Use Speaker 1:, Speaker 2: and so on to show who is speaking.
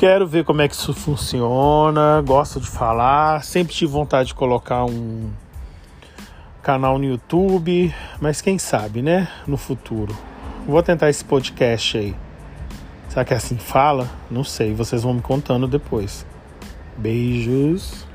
Speaker 1: Quero ver como é que isso funciona. Gosto de falar. Sempre tive vontade de colocar um canal no YouTube, mas quem sabe, né? No futuro. Vou tentar esse podcast aí. Será que é assim fala? Não sei. Vocês vão me contando depois. Beijos.